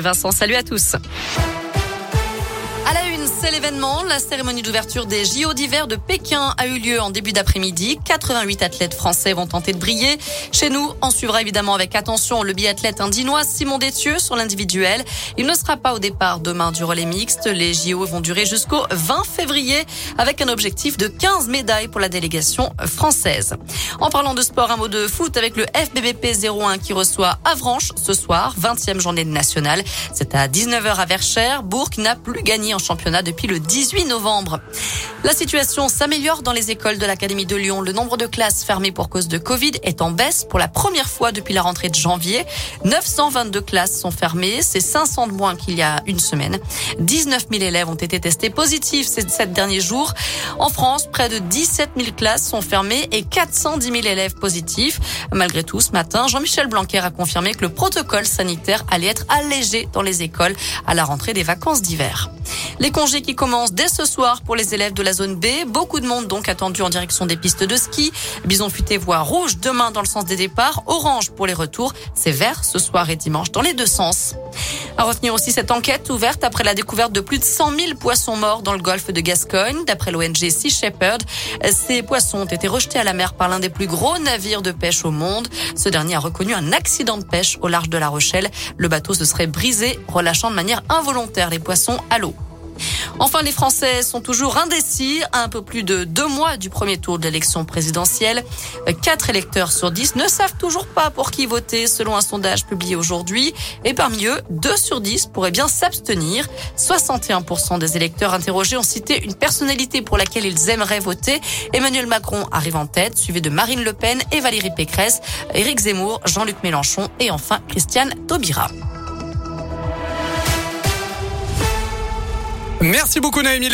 Vincent, salut à tous. C'est l'événement. La cérémonie d'ouverture des JO d'hiver de Pékin a eu lieu en début d'après-midi. 88 athlètes français vont tenter de briller. Chez nous, on suivra évidemment avec attention le biathlète indinois Simon Détieux sur l'individuel. Il ne sera pas au départ demain du relais mixte. Les JO vont durer jusqu'au 20 février avec un objectif de 15 médailles pour la délégation française. En parlant de sport, un mot de foot avec le FBBP 01 qui reçoit Avranches ce soir, 20e journée nationale. C'est à 19h à Verchères. Bourg n'a plus gagné en championnat depuis le 18 novembre. La situation s'améliore dans les écoles de l'Académie de Lyon. Le nombre de classes fermées pour cause de Covid est en baisse pour la première fois depuis la rentrée de janvier. 922 classes sont fermées, c'est 500 de moins qu'il y a une semaine. 19 000 élèves ont été testés positifs ces sept derniers jours. En France, près de 17 000 classes sont fermées et 410 000 élèves positifs. Malgré tout, ce matin, Jean-Michel Blanquer a confirmé que le protocole sanitaire allait être allégé dans les écoles à la rentrée des vacances d'hiver. Les congés qui commencent dès ce soir pour les élèves de la zone B. Beaucoup de monde donc attendu en direction des pistes de ski. Bison futé voit rouge demain dans le sens des départs, orange pour les retours. C'est vert ce soir et dimanche dans les deux sens. À retenir aussi cette enquête ouverte après la découverte de plus de 100 000 poissons morts dans le golfe de Gascogne. D'après l'ONG Sea Shepherd, ces poissons ont été rejetés à la mer par l'un des plus gros navires de pêche au monde. Ce dernier a reconnu un accident de pêche au large de La Rochelle. Le bateau se serait brisé, relâchant de manière involontaire les poissons à l'eau. Enfin, les Français sont toujours indécis. Un peu plus de deux mois du premier tour de l'élection présidentielle, quatre électeurs sur dix ne savent toujours pas pour qui voter, selon un sondage publié aujourd'hui. Et parmi eux, deux sur dix pourraient bien s'abstenir. 61% des électeurs interrogés ont cité une personnalité pour laquelle ils aimeraient voter. Emmanuel Macron arrive en tête, suivi de Marine Le Pen et Valérie Pécresse, Éric Zemmour, Jean-Luc Mélenchon et enfin Christiane Taubira. Merci beaucoup Naomi.